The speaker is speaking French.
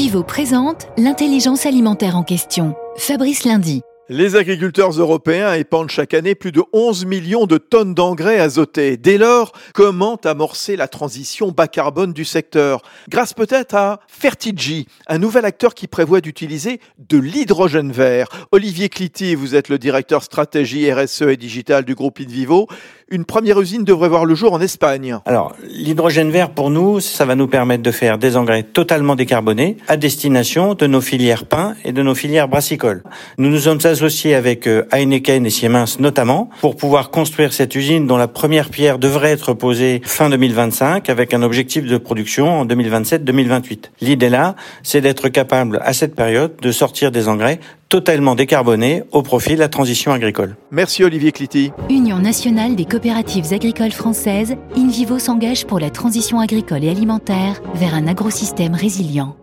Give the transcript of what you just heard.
InVivo présente l'intelligence alimentaire en question. Fabrice Lundi. Les agriculteurs européens épandent chaque année plus de 11 millions de tonnes d'engrais azotés. Dès lors, comment amorcer la transition bas carbone du secteur? Grâce peut-être à Fertigi, un nouvel acteur qui prévoit d'utiliser de l'hydrogène vert. Olivier Cliti, vous êtes le directeur stratégie RSE et digital du groupe Invivo. Une première usine devrait voir le jour en Espagne. Alors, l'hydrogène vert pour nous, ça va nous permettre de faire des engrais totalement décarbonés à destination de nos filières pain et de nos filières brassicoles. Nous nous sommes associés avec euh, Heineken et Siemens notamment pour pouvoir construire cette usine dont la première pierre devrait être posée fin 2025 avec un objectif de production en 2027-2028. L'idée là, c'est d'être capable à cette période de sortir des engrais totalement décarbonés au profit de la transition agricole. Merci Olivier Cliti. Union nationale des coopératives agricoles françaises, InVivo s'engage pour la transition agricole et alimentaire vers un agrosystème résilient.